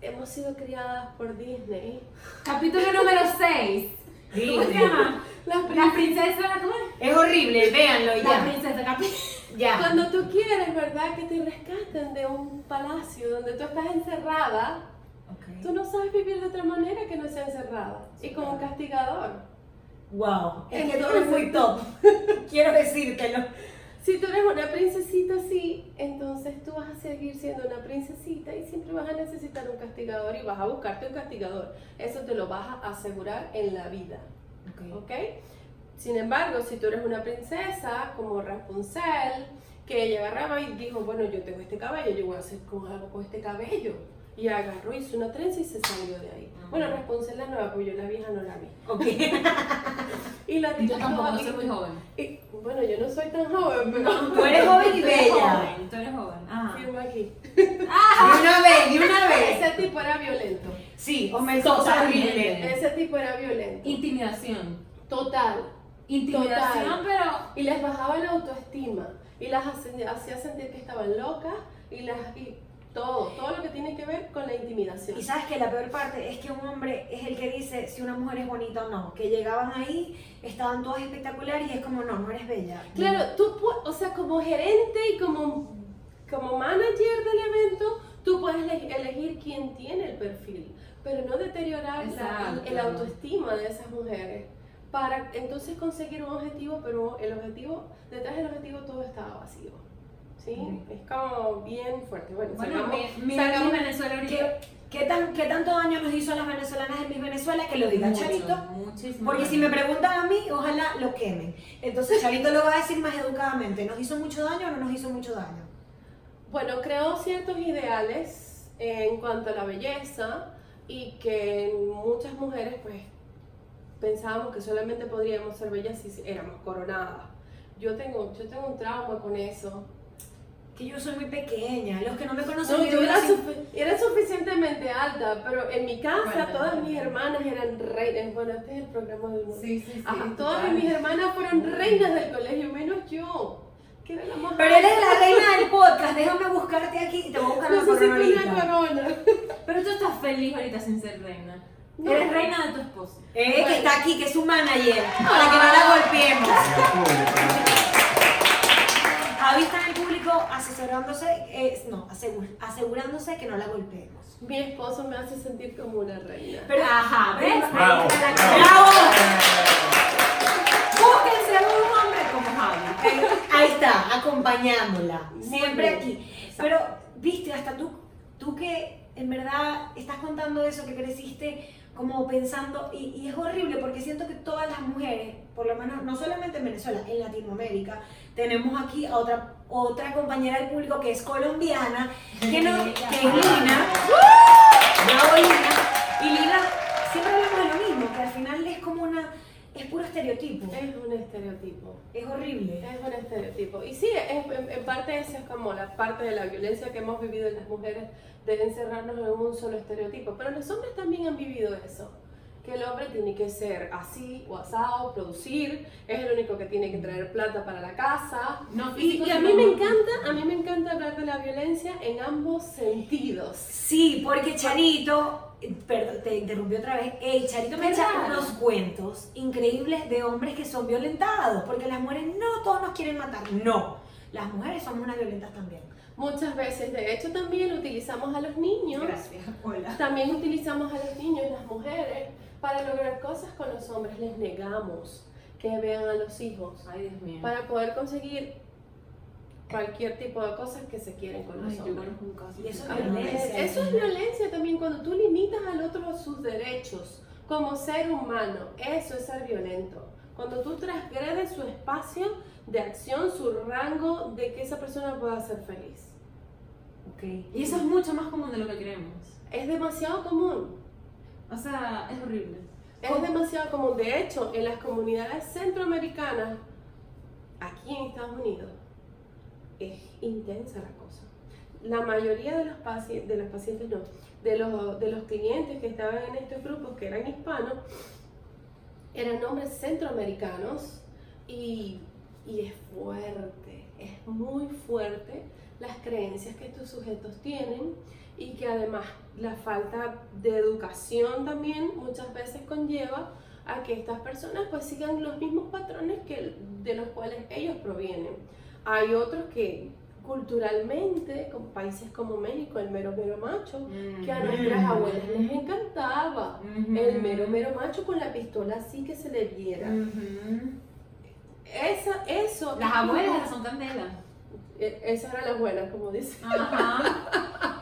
hemos sido criadas por Disney, Capítulo número 6. ¿Cómo se llama? las La princesa, ¿cómo es? Es horrible, véanlo La ya. princesa, capítulo. Ya. Cuando tú quieres, ¿verdad? Que te rescaten de un palacio donde tú estás encerrada, Ok. tú no sabes vivir de otra manera que no sea encerrada y con un castigador. Wow, es que tú eres muy top. Quiero decírtelo. Si tú eres una princesita así, entonces tú vas a seguir siendo una princesita y siempre vas a necesitar un castigador y vas a buscarte un castigador. Eso te lo vas a asegurar en la vida. ¿Ok? Sin embargo, si tú eres una princesa como Rapunzel, que ella agarraba y dijo, bueno, yo tengo este cabello, yo voy a hacer como algo con este cabello. Y agarró, hizo una trenza y se salió de ahí. Bueno, Rapunzel la nueva, porque yo la vieja no la vi. Ok. Y la Yo tampoco, y- soy muy joven. y- bueno, yo no soy tan joven, pero Tú eres joven y bella. joven, Tú eres joven. Ajá. firma aquí. Ni una vez, ni una vez. Ese tipo era violento. Sí, Sosa Totalmente. Ese tipo era violento. Intimidación. Total. Intimidación, Total. pero Y les bajaba la autoestima. Y las hacía sentir que estaban locas. Y las, y Todo, todo lo que tiene que ver con la intimidación. Y sabes que la peor parte es que un hombre es el que dice si una mujer es bonita o no. Que llegaban ahí, estaban todas espectaculares y es como, no, no eres bella. Claro, tú, o sea, como gerente y como, como manager del evento, tú puedes ele- elegir quién tiene el perfil, pero no deteriorar Exacto. el autoestima de esas mujeres para entonces conseguir un objetivo, pero el objetivo, detrás del objetivo todo estaba vacío. ¿Sí? Es como bien fuerte. Bueno, Bueno, salgamos, mi- mi Venezuela ahorita. ¿Qué, qué tan, ¿Qué tanto daño nos hizo a las venezolanas en Miss Venezuela? Que lo diga Charito. muchísimo. Porque si me preguntan a mí, ojalá lo quemen. Entonces Charito lo va a decir más educadamente. ¿Nos hizo mucho daño o no nos hizo mucho daño? Bueno, creó ciertos ideales en cuanto a la belleza y que muchas mujeres pues pensábamos que solamente podríamos ser bellas si éramos coronadas. Yo tengo, yo tengo un trauma con eso. Que yo soy muy pequeña. Los que no me conocen, No, yo era, sufi- era suficientemente alta, pero en mi casa Cuéntame, todas mis hermanas eran reinas. Bueno, este es el programa del mundo. Sí, sí, sí. Ajá, todas total. mis hermanas fueron reinas del colegio, menos yo, que era la más Pero eres la reina del podcast. Déjame buscarte aquí y te voy a buscar la corona. Pero tú estás feliz ahorita sin ser reina. No. Eres reina de tu esposo. Eh, que está aquí, que es su manager. Para que no la golpeemos. Javi está en el público asesorándose, eh, no, asegu- asegurándose que no la golpeemos. Mi esposo me hace sentir como una reina. Pero, Ajá, ¿ves? Bravo, Ahí está la bravo. Búsquense un hombre como Javi. Eh, Ahí está, acompañándola. Siempre aquí. Pero, viste, hasta tú, tú que en verdad estás contando eso, que creciste como pensando, y, y es horrible porque siento que todas las mujeres, por lo menos no solamente en Venezuela, en Latinoamérica, tenemos aquí a otra, otra compañera del público que es colombiana, que, no, que es Lina. Bravo, Lina. Y Lina, siempre hablamos de lo mismo, que al final es como una, es puro estereotipo. Es un estereotipo. Es horrible. Es un estereotipo. Y sí, es- en, en parte esa es como la parte de la violencia que hemos vivido en las mujeres de encerrarnos en un solo estereotipo. Pero los hombres también han vivido eso. Que el hombre tiene que ser así o asado, producir, es el único que tiene que traer plata para la casa. No, Y, y a mí me encanta, a mí me encanta hablar de la violencia en ambos sentidos. Sí, porque Charito, eh, perdón, te interrumpí otra vez, ey, Charito me echa raro. unos cuentos increíbles de hombres que son violentados, porque las mujeres no todos nos quieren matar, no, las mujeres somos unas violentas también. Muchas veces, de hecho, también utilizamos a los niños. Gracias, hola. También utilizamos a los niños, las mujeres, para lograr cosas con los hombres. Les negamos que vean a los hijos Ay, Dios mío. para poder conseguir cualquier tipo de cosas que se quieren con los hombres. Y eso es Ah, violencia. Eso es violencia también cuando tú limitas al otro a sus derechos como ser humano. Eso es ser violento. Cuando tú transgredes su espacio de acción, su rango de que esa persona pueda ser feliz. Ok. Y eso es mucho más común de lo que creemos. Es demasiado común. O sea, es horrible. Es demasiado común. De hecho, en las comunidades centroamericanas, aquí en Estados Unidos, es intensa la cosa. La mayoría de los, paci- de los pacientes, no, de los, de los clientes que estaban en estos grupos, que eran hispanos, eran hombres centroamericanos y, y es fuerte, es muy fuerte las creencias que estos sujetos tienen y que además la falta de educación también muchas veces conlleva a que estas personas pues sigan los mismos patrones que de los cuales ellos provienen. Hay otros que culturalmente, con países como México, el mero mero macho, que a nuestras abuelas les encantaba. El mero mero macho con la pistola así que se le viera. Esa, eso. Las abuelas son candela. E- Esas eran las buenas, como dice. Ajá.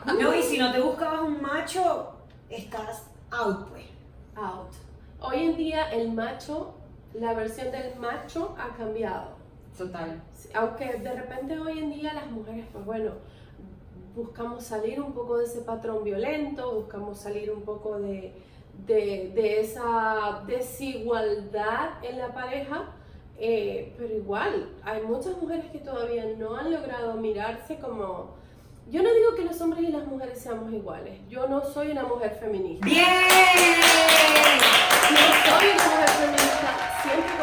No, y si no te buscabas un macho, estás out, pues. Out. Hoy en día el macho, la versión del macho ha cambiado. Total. Aunque de repente hoy en día las mujeres, pues bueno, buscamos salir un poco de ese patrón violento, buscamos salir un poco de, de, de esa desigualdad en la pareja, eh, pero igual hay muchas mujeres que todavía no han logrado mirarse como... Yo no digo que los hombres y las mujeres seamos iguales, yo no soy una mujer feminista. ¡Bien! No soy una mujer feminista, siempre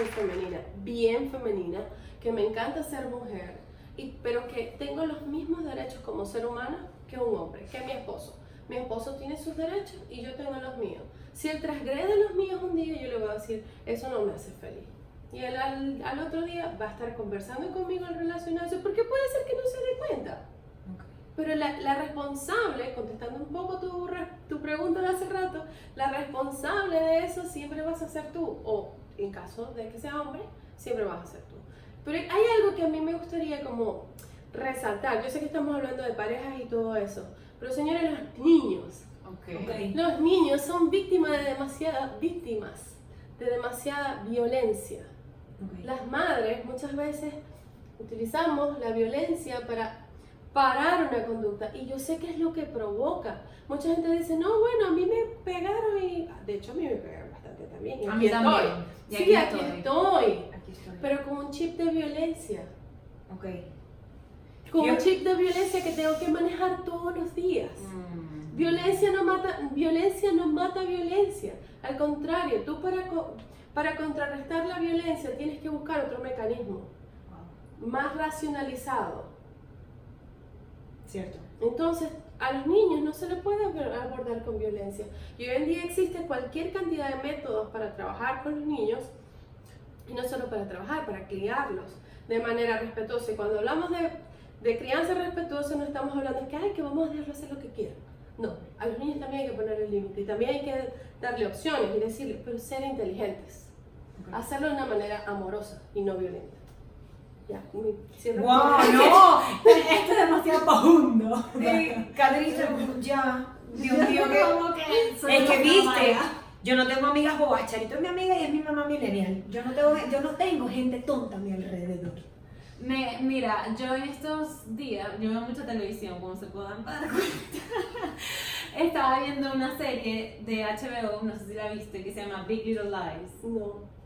soy femenina, bien femenina, que me encanta ser mujer y, pero que tengo los mismos derechos como ser humano que un hombre, que mi esposo. Mi esposo tiene sus derechos y yo tengo los míos. Si él transgrede los míos un día, yo le voy a decir, eso no me hace feliz. Y él al, al otro día va a estar conversando conmigo en relación a eso, porque puede ser que no se dé cuenta. Pero la, la responsable, contestando un poco tu, tu pregunta de hace rato, la responsable de eso siempre vas a ser tú. O en caso de que sea hombre, siempre vas a ser tú. Pero hay algo que a mí me gustaría como resaltar. Yo sé que estamos hablando de parejas y todo eso. Pero señores, los niños. Ok. Ok. Los niños son víctimas de demasiadas víctimas, de demasiada violencia. Ok. Las madres muchas veces utilizamos la violencia para parar una conducta y yo sé que es lo que provoca. Mucha gente dice, no, bueno, a mí me pegaron y... De hecho, a mí me pegaron también. y aquí estoy. Y Sí, aquí aquí estoy. estoy. Aquí estoy. Pero con un chip de violencia. Ok. Con Yo- un chip de violencia que tengo que manejar todos los días. Mm. Violencia no mata, violencia no mata violencia. Al contrario, tú para, para contrarrestar la violencia tienes que buscar otro mecanismo más racionalizado. Cierto. Entonces, a los niños no se les puede ab- abordar con violencia. Y hoy en día existe cualquier cantidad de métodos para trabajar con los niños, y no solo para trabajar, para criarlos de manera respetuosa. Y cuando hablamos de, de crianza respetuosa, no estamos hablando de que, ay, que vamos a dejarlo hacer lo que quieran. No, a los niños también hay que poner el límite y también hay que darle opciones y decirles, pero ser inteligentes. Hacerlo de una manera amorosa y no violenta. Ya, ¡Wow! ¡No! Esto es demasiado profundo. Sí, Catrina, ya. Dios mío, que. Es que viste, yo no tengo amigas bobas. Charito es mi amiga y es mi mamá millennial. Yo no tengo, yo no tengo gente tonta a mi alrededor. Me, mira, yo en estos días, yo veo mucha televisión, como se puedan dar cuenta. Estaba viendo una serie de HBO, no sé si la viste, que se llama Big Little Lies. No.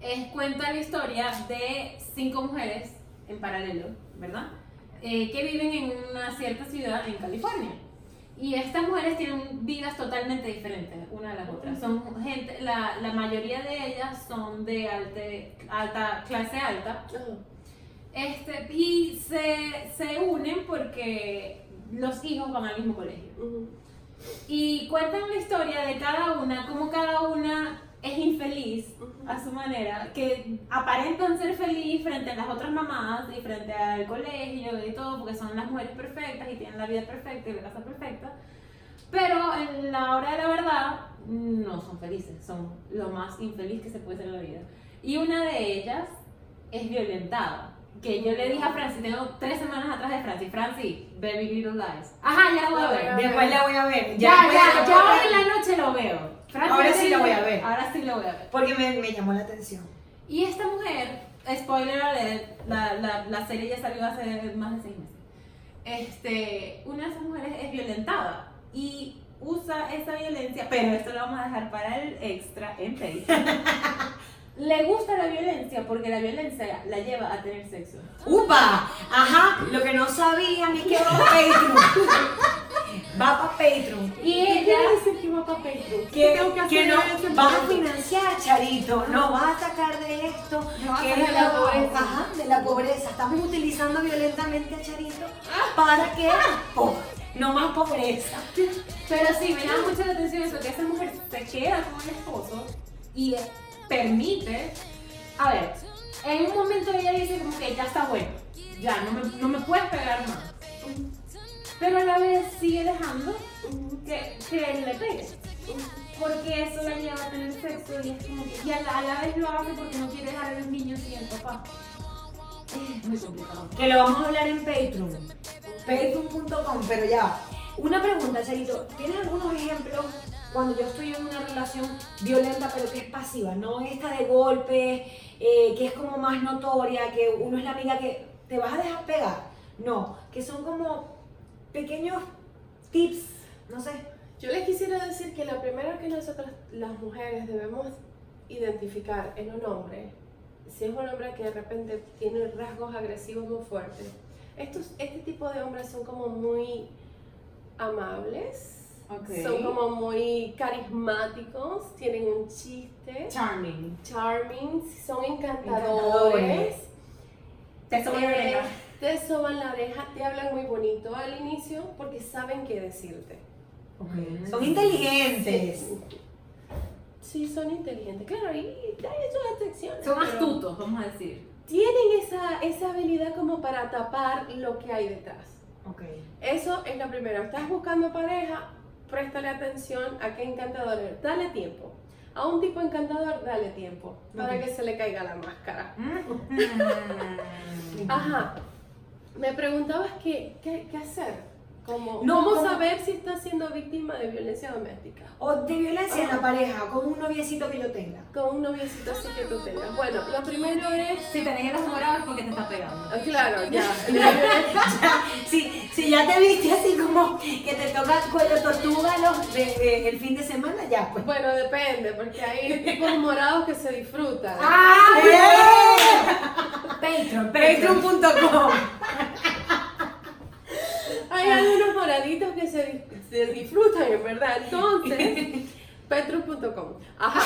Es, cuenta la historia de cinco mujeres en paralelo, ¿verdad? Eh, que viven en una cierta ciudad en California. Y estas mujeres tienen vidas totalmente diferentes una de las otras. Son gente, la, la mayoría de ellas son de alte- alta, clase alta. Este, y se, se unen porque los hijos van al mismo colegio. Y cuentan la historia de cada una, cómo cada una es infeliz a su manera, que aparentan ser feliz frente a las otras mamás y frente al colegio y todo, porque son las mujeres perfectas y tienen la vida perfecta y la casa perfecta. Pero en la hora de la verdad no son felices, son lo más infeliz que se puede ser en la vida. Y una de ellas es violentada. Que yo le dije a Francis, tengo tres semanas atrás de Francis, Francis, Baby Little Lies. Ajá, ya la voy a ver. Después la voy a ver. Ya, ya, ya voy a hoy en la noche lo veo. Ahora sí la voy a ver. Ahora sí lo voy a ver. Porque me, me llamó la atención. Y esta mujer, spoiler alert, la, la, la serie ya salió hace más de seis meses. Este, una de esas mujeres es violentada y usa esa violencia, pero esto lo vamos a dejar para el extra en Patreon. Le gusta la violencia porque la violencia la lleva a tener sexo. ¡Upa! Ajá, lo que no sabían es que Patreon. Va para Patreon. Y ¿Qué ella decir que va para Patreon? ¿Qué Que, tengo que que hacer no en ese vas a financiar, Charito, no vas a sacar de esto, No vas a que sacar es de la pobreza, ajá, de la pobreza. Estamos utilizando violentamente a Charito para que po- no más pobreza. Pero sí, me llama mucho la atención eso, que esa mujer se queda con el esposo y permite. A ver, en un momento ella dice como que ya está bueno, ya no me, no me puedes pegar más. Pero a la vez sigue dejando que, que él le pegue. Porque eso la lleva a tener sexo y es como que. Y a la, a la vez lo hace porque no quiere dejar a los niños sin el papá. Es muy complicado. Que lo vamos a hablar en Patreon. Patreon.com, pero ya. Una pregunta, Charito. ¿Tienes algunos ejemplos cuando yo estoy en una relación violenta pero que es pasiva? No esta de golpe, eh, que es como más notoria, que uno es la amiga que te vas a dejar pegar. No, que son como pequeños tips, no sé. Yo les quisiera decir que lo primero que nosotros las mujeres debemos identificar en un hombre, si es un hombre que de repente tiene rasgos agresivos muy fuertes, estos, este tipo de hombres son como muy amables, son como muy carismáticos, tienen un chiste, Charming. charming, son Encantadores. encantadores. Te Eh, te soban la oreja, te hablan muy bonito al inicio porque saben qué decirte. Son inteligentes. Sí, son inteligentes, claro, y hay sus excepciones. Son astutos, vamos a decir. Tienen esa, esa habilidad como para tapar lo que hay detrás. Ok. Eso es lo primero. Estás buscando pareja, préstale atención a qué encantador es. Dale tiempo. A un tipo encantador, dale tiempo. Para que se le caiga la máscara. Mm. Ajá. Me preguntabas qué, qué, qué hacer. Como, No, ¿Cómo ¿cómo? saber si estás siendo víctima de violencia doméstica? O de violencia en la pareja, con un noviecito que yo tenga. Con un noviecito así que tú tengas. Bueno, lo primero es... Si te el enamorado es porque te está pegando. Ah, Claro, ya. Violencia- Si, si ya te viste así como que te toca cuello tortuga los de, de- el fin de semana, ya pues. Bueno, depende, porque hay tipos morados que se disfrutan. Patreon, patreon.com. Hay algunos moraditos que se, se disfrutan, en verdad. Entonces, petro.com. Ajá,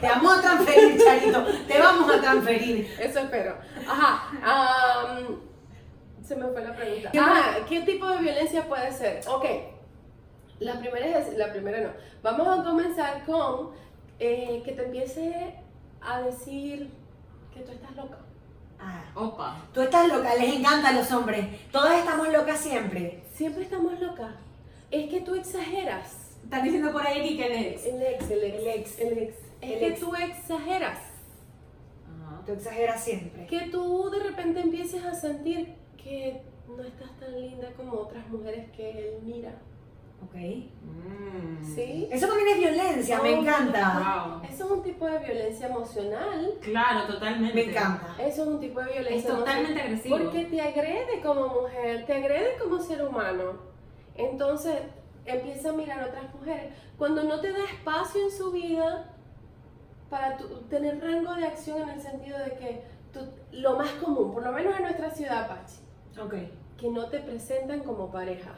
Te vamos a transferir, Charito. Te vamos a transferir. eso espero. Ajá. am, se me fue la pregunta. ¿Qué Ah, ¿qué tipo de violencia puede ser? Ok. La primera es, la primera no. Vamos a comenzar con eh, que te empiece a decir que tú estás loca. Ah, Opa. tú estás loca, les encanta a los hombres. Todas estamos locas siempre. Siempre estamos locas. Es que tú exageras. Están diciendo por ahí aquí que. El ex, el ex, El ex. el ex. Es El que ex. tú exageras. Tú exageras siempre. Que tú de repente empieces a sentir que no estás tan linda como otras mujeres que él mira. Ok. Mm. ¿Sí? Eso también es violencia, me Oh, encanta. Wow. Eso es un tipo de violencia emocional. Claro, totalmente. Me encanta. Eso es un tipo de violencia Es totalmente emocional. agresivo. Porque te agrede como mujer, te agrede como ser humano. Entonces empieza a mirar a otras mujeres. Cuando no te da espacio en su vida para tu- tener rango de acción en el sentido de que tú- lo más común, por lo menos en nuestra ciudad, Pachi, Ok. que no te presentan como pareja.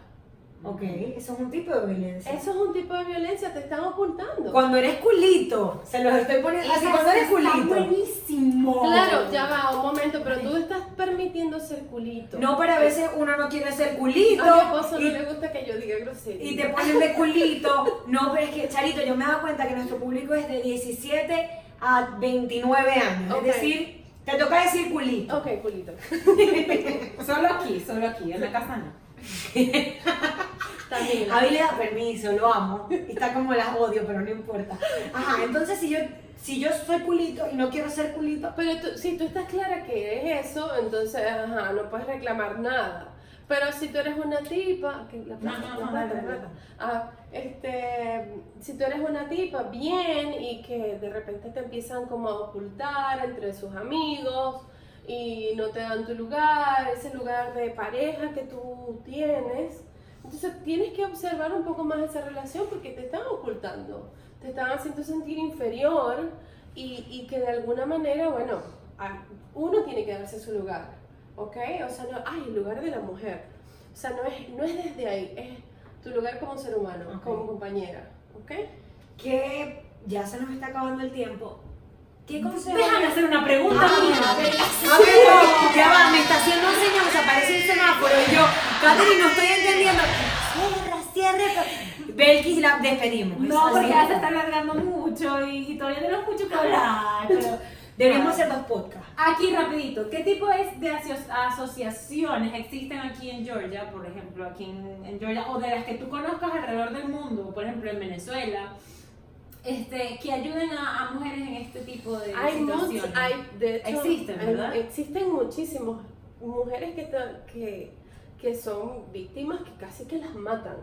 Ok, eso es un tipo de violencia. Eso es un tipo de violencia, te están ocultando. Cuando eres culito, se los estoy poniendo así, cuando eres culito. buenísimo. Claro, ya va, un momento, pero tú estás permitiendo ser culito. No, pero a veces uno no quiere ser culito. A mi esposo no y- le gusta que yo diga grosería. y te ponen de culito. No, pero es que, Charito, yo me he dado cuenta que nuestro público es de 17 a 29 años. Es decir, te toca decir culito. Ok, culito. Solo aquí, solo aquí, en la casa no. También. A mí le da permiso, lo amo. Y está como las odio, pero no importa. Ajá, entonces si yo, si yo soy culito y no quiero ser culito, Pero tú- si tú estás clara que eres eso, entonces, ajá, no puedes reclamar nada. Pero si tú eres una tipa, que la plata, No, no, la no, plata, plata. Ah, este, si tú eres una tipa bien y que de repente te empiezan como a ocultar entre sus amigos y no te dan tu lugar, ese lugar de pareja que tú tienes, entonces tienes que observar un poco más esa relación porque te están ocultando, te están haciendo sentir inferior y, y que de alguna manera, bueno, uno tiene que darse su lugar, ¿ok? O sea, no, ay, el lugar de la mujer. O sea, no es, no es desde ahí, es tu lugar como ser humano, Ok. como compañera, ¿ok? que ya se nos está acabando el tiempo. ¿Qué consejo? Déjame hacer una pregunta. Ah, mía. a ver, ya va, me está haciendo señas, aparece un semáforo y yo, Katherine, no estoy entendiendo. Cierra, cierra. Belkis, la despedimos. No, porque ya se está alargando mucho y, todavía tenemos mucho que hablar. Pero Deberíamos hacer dos podcasts. aquí rapidito, ¿qué tipo es de aso- asociaciones existen aquí en Georgia, por ejemplo, aquí en, en Georgia, o de las que tú conozcas alrededor del mundo, por ejemplo en Venezuela, este, que ayuden a, a mujeres en este tipo de Hay muchos, situaciones? hay, de hecho, Existen, hay- ¿verdad? existen muchísimos mujeres que, que, que son víctimas que casi que las matan.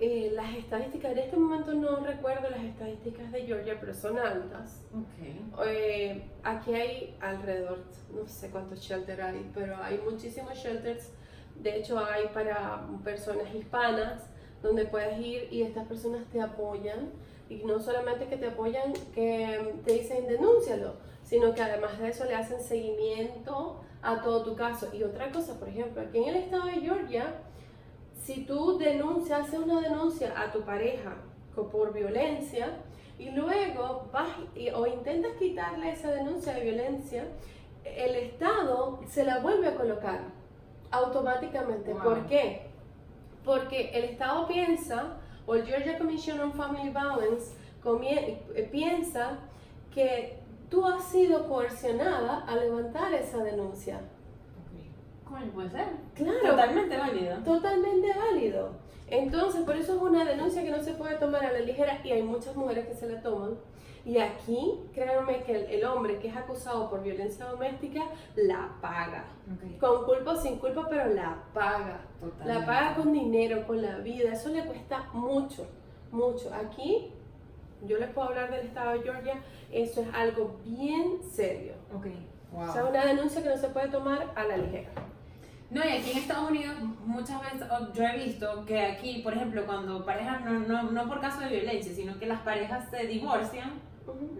Eh, las estadísticas, en este momento no recuerdo las estadísticas de Georgia, pero son altas. Ok. Eh, aquí hay alrededor, no sé cuántos shelters hay, pero hay muchísimos shelters. De hecho, hay para personas hispanas donde puedes ir y estas personas te apoyan. Y no solamente que te apoyan, que te dicen denúncialo, sino que además de eso le hacen seguimiento a todo tu caso. Y otra cosa, por ejemplo, aquí en el estado de Georgia, si tú denuncias, haces una denuncia a tu pareja por violencia y luego vas y- o intentas quitarle esa denuncia de violencia, el Estado se la vuelve a colocar automáticamente. Wow. ¿Por qué? Porque el Estado piensa, o el Georgia Commission on Family Violence eh, piensa que tú has sido coercionada a levantar esa denuncia. Coño, puede ser. Claro. Totalmente válido. Totalmente válido. Entonces, por eso es una denuncia que no se puede tomar a la ligera y hay muchas mujeres que se la toman. Y aquí, créanme que el, el hombre que es acusado por violencia doméstica la paga. Con culpa o sin culpa, pero la paga. La paga con dinero, con la vida. Eso le cuesta mucho, mucho. Aquí, yo les puedo hablar del estado de Georgia, eso es algo bien serio. Ok. O sea, una denuncia que no se puede tomar a la ligera. No, y aquí en Estados Unidos muchas veces oh, yo he visto que aquí, por ejemplo, cuando parejas, no, no, no por caso de violencia, sino que las parejas se divorcian,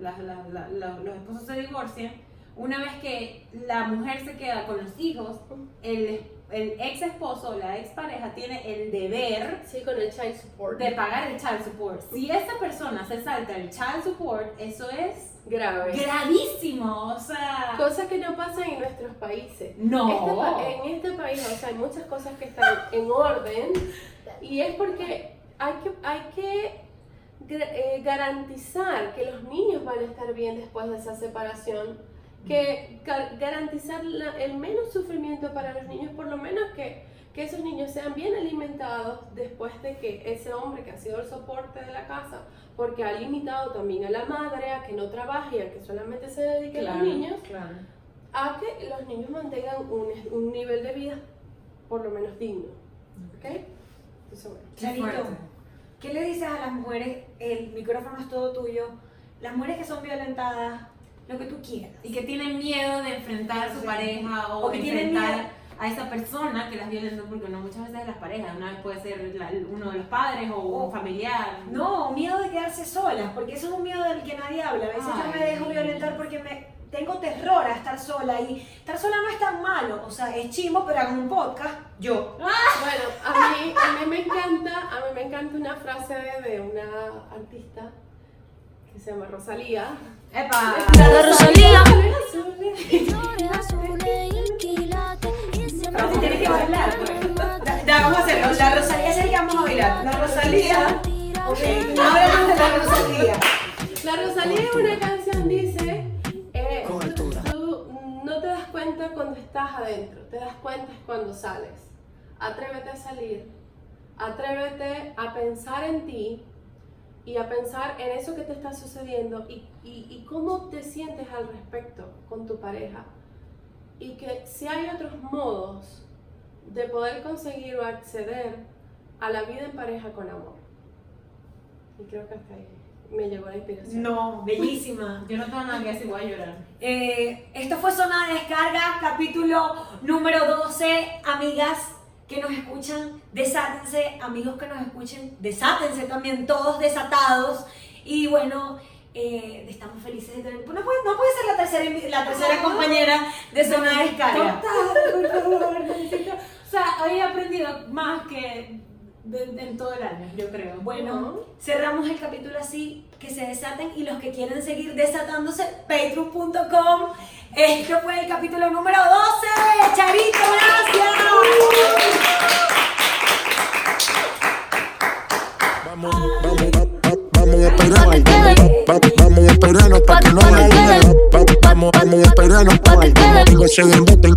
Las- la- la- los esposos se divorcian, una vez que la mujer se queda con los hijos, el, el ex esposo o la ex pareja tiene el deber Sí, con el child support. de pagar el child support. Si esa persona se salta el child support, eso es Grave. gravísimo, o sea... Cosas que no pasan en nuestros países. No. Este en este país, o sea, hay muchas cosas que están en orden y es porque hay que, hay que eh, garantizar que los niños van a estar bien después de esa separación, que ga- garantizar la- el menos sufrimiento para los niños, por lo menos que, que esos niños sean bien alimentados después de que ese hombre que ha sido el soporte de la casa, porque ha limitado también a la madre a que no trabaje y a que solamente se dedique a los niños, claro. a que los niños mantengan un, un nivel de vida por lo menos digno. ¿Ok? Entonces, bueno. ¿Qué le dices a las mujeres? El micrófono es todo tuyo. Las mujeres que son violentadas, lo que tú quieras. Y que tienen miedo de enfrentar a su pareja o, O que tienen enfrentar miedo. a esa persona que las violenta, porque no muchas veces es las parejas, una vez puede ser la- uno de los padres o un familiar. No, miedo de quedarse solas, porque eso es un miedo del que nadie habla. A veces yo me Ay. dejo violentar porque me tengo terror a estar sola y estar sola no es tan malo. O sea, es chimo, pero hagan un podcast. Yo. Bueno, a mí, a mí me encanta, a mí me encanta una frase de, de una artista que se llama Rosalía. ¡Epa! La Rosalía. Pero tú tienes que bailar. pues. Da, vamos a hacerlo. La Rosalía es el que vamos a bailar. La Rosalía. Ok, ahora de la Rosalía. La Rosalía en una canción te das cuenta cuando sales. Atrévete a salir, atrévete a pensar en ti y a pensar en eso que te está sucediendo y, y- y cómo te sientes al respecto con tu pareja. Y que si hay otros modos de poder conseguir o acceder a la vida en pareja con amor. Y creo que hasta ahí me llegó la inspiración. No, bellísima. Yo no tengo nada que decir, voy a llorar. Eh, esto fue Zona de Descarga, capítulo número 12. Amigas que nos escuchan, desátense. Amigos que nos escuchen, desátense también, todos desatados. Y bueno, eh, estamos felices de tener. No puede, no puede ser la tercera, la tercera compañera de Zona de Descarga. Total, por favor, necesito- O sea, hoy he aprendido más que de- de- en todo el año, yo creo. Bueno, cerramos el capítulo así, que se desaten y los que quieren seguir desatándose, patreon.com. Esto fue el capítulo número 12. Charito, gracias. Vamos, vamos, va- va- vamos a esperar. Vamos a esperarnos para que no vaya. Va- Vamos, vamos a esperarnos para que no se emboten.